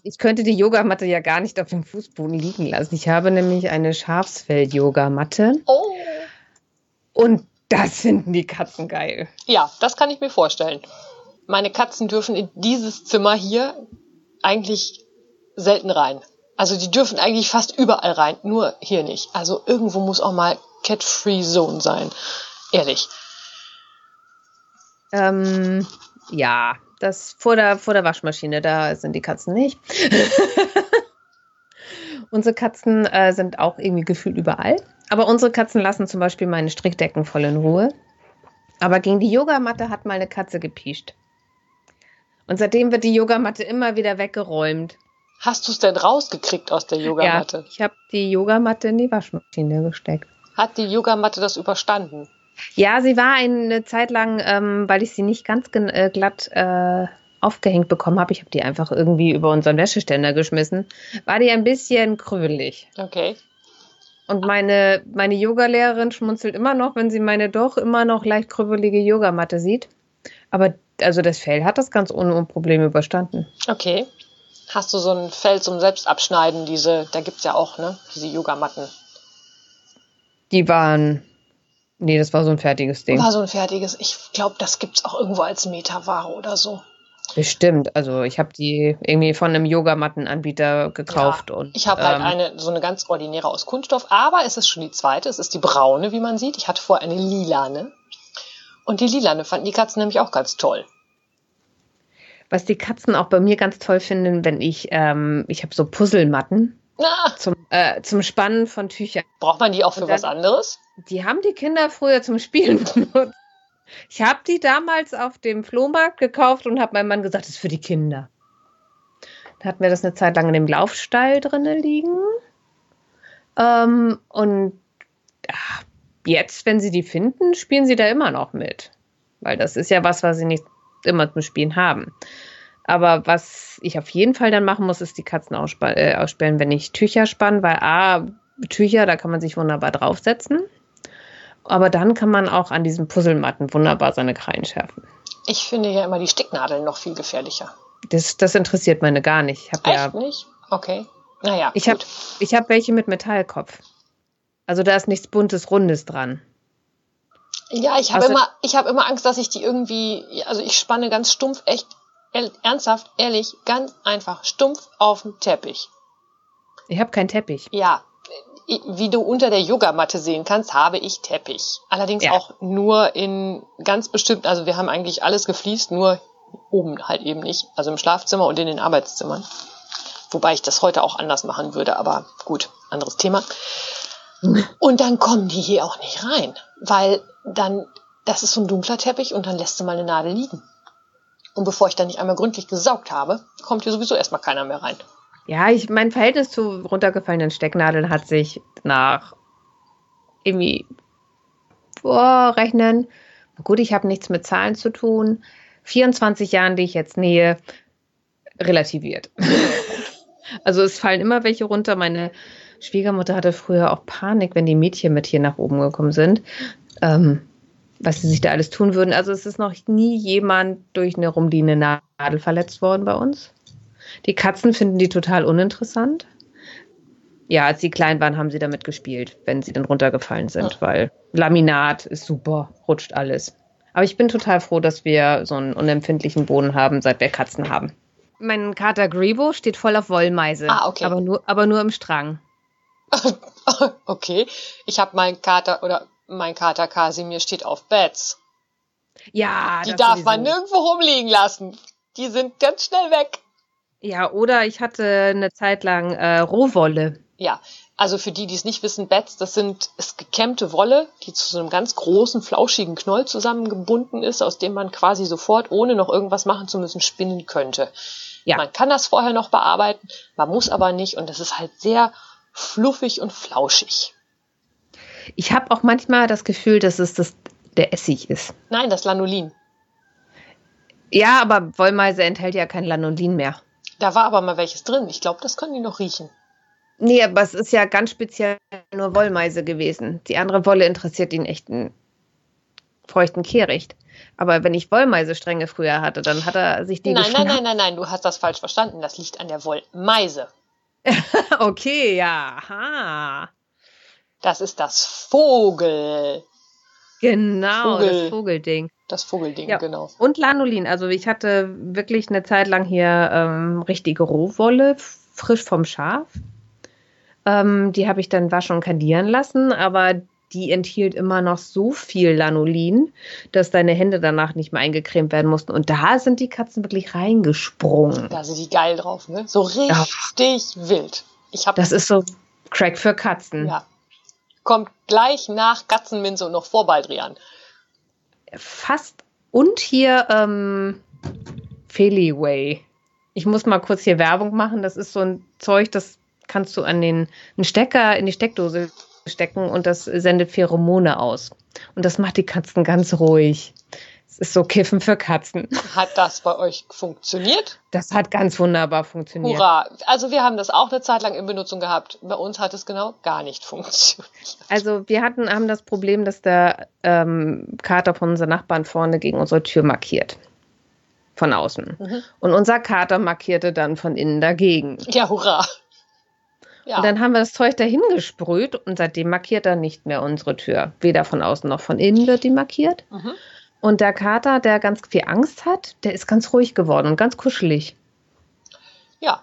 C: ich könnte die Yogamatte ja gar nicht auf dem Fußboden liegen lassen. Ich habe nämlich eine Schafsfell-Yogamatte.
B: Oh.
C: Und das finden die Katzen geil.
B: Ja, das kann ich mir vorstellen. Meine Katzen dürfen in dieses Zimmer hier eigentlich selten rein. Also die dürfen eigentlich fast überall rein, nur hier nicht. Also irgendwo muss auch mal Cat-Free Zone sein. Ehrlich.
C: Ähm, ja, das vor der, vor der Waschmaschine, da sind die Katzen nicht. [LAUGHS] Unsere Katzen äh, sind auch irgendwie gefühlt überall. Aber unsere Katzen lassen zum Beispiel meine Strickdecken voll in Ruhe. Aber gegen die Yogamatte hat mal eine Katze gepiescht. Und seitdem wird die Yogamatte immer wieder weggeräumt.
B: Hast du es denn rausgekriegt aus der Yogamatte?
C: Ja, ich habe die Yogamatte in die Waschmaschine gesteckt.
B: Hat die Yogamatte das überstanden?
C: Ja, sie war eine Zeit lang, ähm, weil ich sie nicht ganz äh, glatt äh, aufgehängt bekommen habe. Ich habe die einfach irgendwie über unseren Wäscheständer geschmissen. War die ein bisschen krübelig.
B: Okay.
C: Und meine, meine Yogalehrerin schmunzelt immer noch, wenn sie meine doch immer noch leicht krübelige Yogamatte sieht. Aber also das Fell hat das ganz ohne Probleme überstanden.
B: Okay. Hast du so ein Fell zum Selbstabschneiden, diese, da gibt es ja auch, ne? Diese Yogamatten.
C: Die waren. Nee, das war so ein fertiges Ding.
B: War so ein fertiges. Ich glaube, das gibt es auch irgendwo als Metaware oder so.
C: Bestimmt. Also ich habe die irgendwie von einem Yogamattenanbieter gekauft.
B: Ja,
C: und,
B: ich habe halt
C: ähm,
B: eine, so eine ganz ordinäre aus Kunststoff, aber es ist schon die zweite. Es ist die braune, wie man sieht. Ich hatte vorher eine lilane. Und die lilane fanden die Katzen nämlich auch ganz toll.
C: Was die Katzen auch bei mir ganz toll finden, wenn ich, ähm, ich habe so Puzzlematten
B: Na,
C: zum, äh, zum Spannen von Tüchern.
B: braucht man die auch für
C: dann-
B: was anderes?
C: Die haben die Kinder früher zum Spielen [LAUGHS] benutzt. Ich habe die damals auf dem Flohmarkt gekauft und habe meinem Mann gesagt, das ist für die Kinder. Da hatten wir das eine Zeit lang in dem Laufstall drinnen liegen. Ähm, und ja, jetzt, wenn sie die finden, spielen sie da immer noch mit. Weil das ist ja was, was sie nicht immer zum Spielen haben. Aber was ich auf jeden Fall dann machen muss, ist die Katzen ausspa- äh, aussperren, wenn ich Tücher spanne, weil A, Tücher, da kann man sich wunderbar draufsetzen. Aber dann kann man auch an diesen Puzzlematten wunderbar seine Krallen schärfen.
B: Ich finde ja immer die Sticknadeln noch viel gefährlicher.
C: Das, das interessiert meine gar nicht. Ich habe ja,
B: Echt nicht? Okay. Naja,
C: ich habe hab welche mit Metallkopf. Also da ist nichts buntes, rundes dran.
B: Ja, ich habe
C: Also-
B: immer, ich habe immer Angst, dass ich die irgendwie, also ich spanne ganz stumpf, echt, ernsthaft, ehrlich, ganz einfach, stumpf auf dem Teppich.
C: Ich habe keinen Teppich.
B: Ja, wie du unter der Yogamatte sehen kannst, habe ich Teppich. Allerdings
C: Ja.
B: auch nur in ganz bestimmt, also wir haben eigentlich alles gefliest, nur oben halt eben nicht. Also im Schlafzimmer und in den Arbeitszimmern. Wobei ich das heute auch anders machen würde, aber gut, anderes Thema. [LAUGHS] Und dann kommen die hier auch nicht rein, weil dann, das ist so ein dunkler Teppich und dann lässt du mal eine Nadel liegen. Und bevor ich dann nicht einmal gründlich gesaugt habe, kommt hier sowieso erstmal keiner mehr rein.
C: Ja, ich, mein Verhältnis zu runtergefallenen Stecknadeln hat sich nach irgendwie vorrechnen. Gut, ich habe nichts mit Zahlen zu tun. 24 Jahren, die ich jetzt nähe, relativiert. [LAUGHS] also es fallen immer welche runter. Meine Schwiegermutter hatte früher auch Panik, wenn die Mädchen mit hier nach oben gekommen sind. Ähm, was sie sich da alles tun würden. Also es ist noch nie jemand durch eine rumliegende Nadel verletzt worden bei uns. Die Katzen finden die total uninteressant. Ja, als sie klein waren, haben sie damit gespielt, wenn sie dann runtergefallen sind, weil Laminat ist super, rutscht alles. Aber ich bin total froh, dass wir so einen unempfindlichen Boden haben, seit wir Katzen haben. Mein Kater Grebo steht voll auf Wollmeise.
B: Ah, okay.
C: Aber nur, aber nur im Strang. [LAUGHS]
B: okay, ich habe meinen Kater oder mein Kater Kasimir steht auf Beds.
C: Ja,
B: Die
C: das
B: darf
C: sowieso.
B: man nirgendwo rumliegen lassen. Die sind ganz schnell weg.
C: Ja, oder ich hatte eine Zeit lang äh, Rohwolle.
B: Ja, also für die, die es nicht wissen, Beds, das sind ist gekämmte Wolle, die zu so einem ganz großen, flauschigen Knoll zusammengebunden ist, aus dem man quasi sofort, ohne noch irgendwas machen zu müssen, spinnen könnte.
C: Ja.
B: Man kann das vorher noch bearbeiten, man muss aber nicht und das ist halt sehr fluffig und flauschig.
C: Ich habe auch manchmal das Gefühl, dass es das, der Essig ist.
B: Nein, das Lanolin.
C: Ja, aber Wollmeise enthält ja kein Lanolin mehr.
B: Da war aber mal welches drin. Ich glaube, das können die noch riechen.
C: Nee, aber es ist ja ganz speziell nur Wollmeise gewesen. Die andere Wolle interessiert ihn echt einen feuchten Kehricht. Aber wenn ich Wollmeisestränge früher hatte, dann hat er sich die
B: Nein, nein, nein, nein, nein, du hast das falsch verstanden. Das liegt an der Wollmeise. [LAUGHS]
C: Okay, ja. Aha.
B: Das ist das Vogel.
C: Genau,
B: Vogel.
C: das Vogelding.
B: Das Vogelding,
C: Ja.
B: genau.
C: Und Lanolin. Also ich hatte wirklich eine Zeit lang hier ähm, richtige Rohwolle, frisch vom Schaf. Ähm, die habe ich dann waschen und kandieren lassen, aber die enthielt immer noch so viel Lanolin, dass deine Hände danach nicht mehr eingecremt werden mussten. Und da sind die Katzen wirklich reingesprungen.
B: Da sind die geil drauf, ne? So richtig wild. Ich hab,
C: Das ist so Crack für Katzen.
B: ja. Kommt gleich nach Katzenminze und noch vor Baldrian.
C: Fast. Und hier ähm, Feliway. Ich muss mal kurz hier Werbung machen. Das ist so ein Zeug, das kannst du an den einen Stecker in die Steckdose stecken und das sendet Pheromone aus. Und das macht die Katzen ganz ruhig. Ist so Kiffen für Katzen.
B: Hat das bei euch funktioniert?
C: Das hat ganz wunderbar funktioniert.
B: Hurra! Also wir haben das auch eine Zeit lang in Benutzung gehabt. Bei uns hat es genau gar nicht funktioniert.
C: Also wir hatten, haben das Problem, dass der ähm, Kater von unseren Nachbarn vorne gegen unsere Tür markiert. Von außen.
B: Mhm.
C: Und unser Kater markierte dann von innen dagegen.
B: Ja, hurra! Ja,
C: Und dann haben wir das Zeug dahin gesprüht und seitdem markiert er nicht mehr unsere Tür. Weder von außen noch von innen wird die markiert.
B: mhm.
C: Und der Kater, der ganz viel Angst hat, der ist ganz ruhig geworden und ganz kuschelig.
B: ja.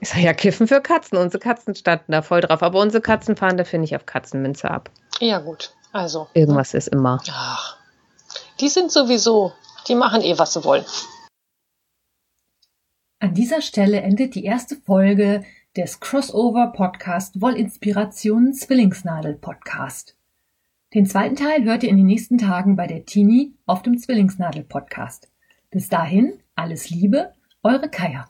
C: Ich sage ja, Kiffen für Katzen. Unsere Katzen standen da voll drauf. Aber unsere Katzen fahren da, finde ich, auf Katzenminze ab.
B: ja gut. Also,
C: Irgendwas ist immer.
B: ach, die sind sowieso, die machen eh, was sie wollen.
A: An dieser Stelle endet die erste Folge des Crossover-Podcast Wollinspirationen Zwillingsnadel Podcast. Den zweiten Teil hört ihr in den nächsten Tagen bei der Tini auf dem Zwillingsnadel Podcast. Bis dahin, alles Liebe, eure Kaya.